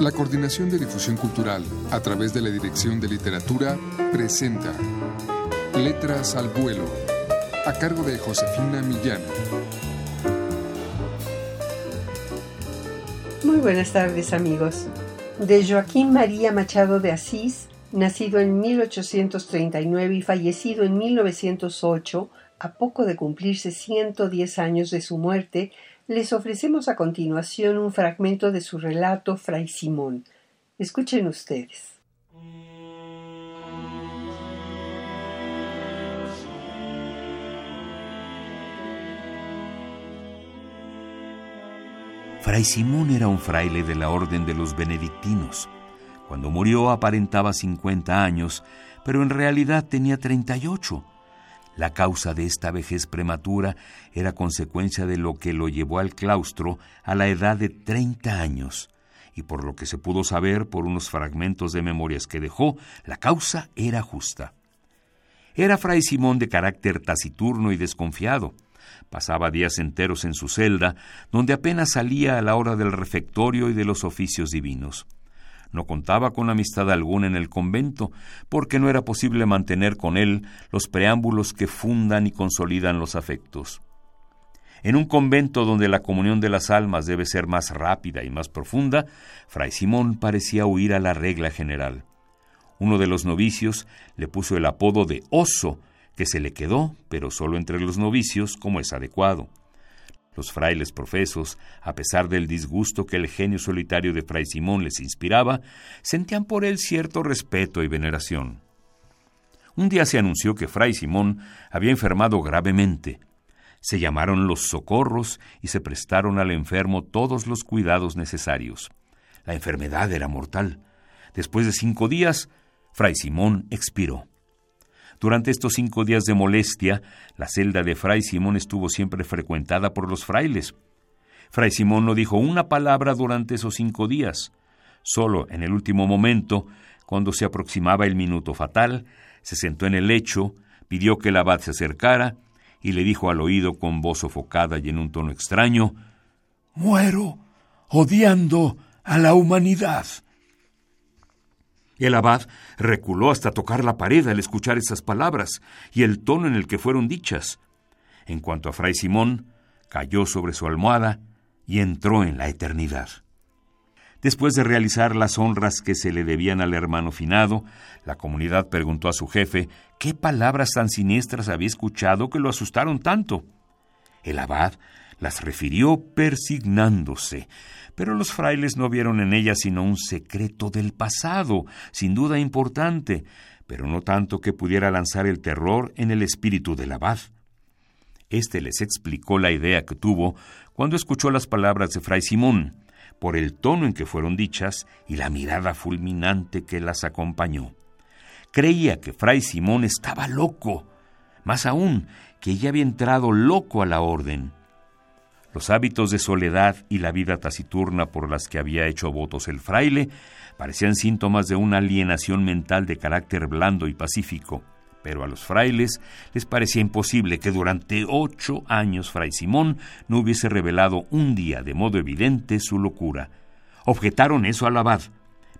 La Coordinación de Difusión Cultural, a través de la Dirección de Literatura, presenta Letras al Vuelo, a cargo de Josefina Millán. Muy buenas tardes amigos. De Joaquín María Machado de Asís, nacido en 1839 y fallecido en 1908, a poco de cumplirse 110 años de su muerte, les ofrecemos a continuación un fragmento de su relato Fray Simón. Escuchen ustedes. Fray Simón era un fraile de la orden de los benedictinos. Cuando murió aparentaba 50 años, pero en realidad tenía 38 la causa de esta vejez prematura era consecuencia de lo que lo llevó al claustro a la edad de 30 años, y por lo que se pudo saber por unos fragmentos de memorias que dejó, la causa era justa. Era fray Simón de carácter taciturno y desconfiado. Pasaba días enteros en su celda, donde apenas salía a la hora del refectorio y de los oficios divinos. No contaba con amistad alguna en el convento, porque no era posible mantener con él los preámbulos que fundan y consolidan los afectos. En un convento donde la comunión de las almas debe ser más rápida y más profunda, Fray Simón parecía huir a la regla general. Uno de los novicios le puso el apodo de oso, que se le quedó, pero solo entre los novicios, como es adecuado. Los frailes profesos, a pesar del disgusto que el genio solitario de Fray Simón les inspiraba, sentían por él cierto respeto y veneración. Un día se anunció que Fray Simón había enfermado gravemente. Se llamaron los socorros y se prestaron al enfermo todos los cuidados necesarios. La enfermedad era mortal. Después de cinco días, Fray Simón expiró. Durante estos cinco días de molestia, la celda de Fray Simón estuvo siempre frecuentada por los frailes. Fray Simón no dijo una palabra durante esos cinco días. Solo en el último momento, cuando se aproximaba el minuto fatal, se sentó en el lecho, pidió que el abad se acercara y le dijo al oído con voz sofocada y en un tono extraño, Muero odiando a la humanidad. El abad reculó hasta tocar la pared al escuchar esas palabras y el tono en el que fueron dichas. En cuanto a Fray Simón, cayó sobre su almohada y entró en la eternidad. Después de realizar las honras que se le debían al hermano finado, la comunidad preguntó a su jefe qué palabras tan siniestras había escuchado que lo asustaron tanto. El abad las refirió persignándose, pero los frailes no vieron en ellas sino un secreto del pasado, sin duda importante, pero no tanto que pudiera lanzar el terror en el espíritu del abad. Este les explicó la idea que tuvo cuando escuchó las palabras de Fray Simón, por el tono en que fueron dichas y la mirada fulminante que las acompañó. Creía que Fray Simón estaba loco, más aún que ya había entrado loco a la orden. Los hábitos de soledad y la vida taciturna por las que había hecho votos el fraile parecían síntomas de una alienación mental de carácter blando y pacífico, pero a los frailes les parecía imposible que durante ocho años Fray Simón no hubiese revelado un día de modo evidente su locura. Objetaron eso al abad,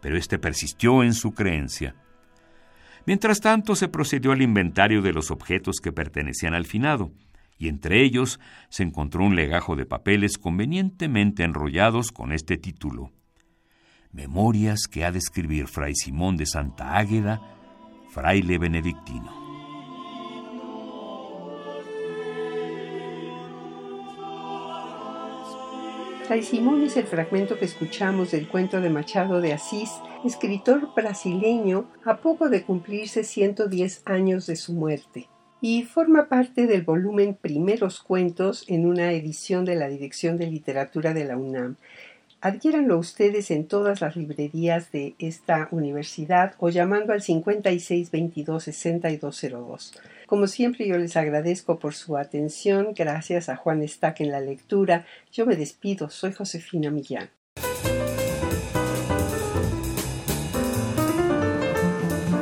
pero éste persistió en su creencia. Mientras tanto se procedió al inventario de los objetos que pertenecían al finado, y entre ellos se encontró un legajo de papeles convenientemente enrollados con este título. Memorias que ha de escribir Fray Simón de Santa Águeda, fraile benedictino. Fray Simón es el fragmento que escuchamos del cuento de Machado de Asís, escritor brasileño a poco de cumplirse 110 años de su muerte y forma parte del volumen Primeros Cuentos en una edición de la Dirección de Literatura de la UNAM. Adquiéranlo ustedes en todas las librerías de esta universidad o llamando al 5622-6202. Como siempre yo les agradezco por su atención. Gracias a Juan Stack en la lectura. Yo me despido. Soy Josefina Millán.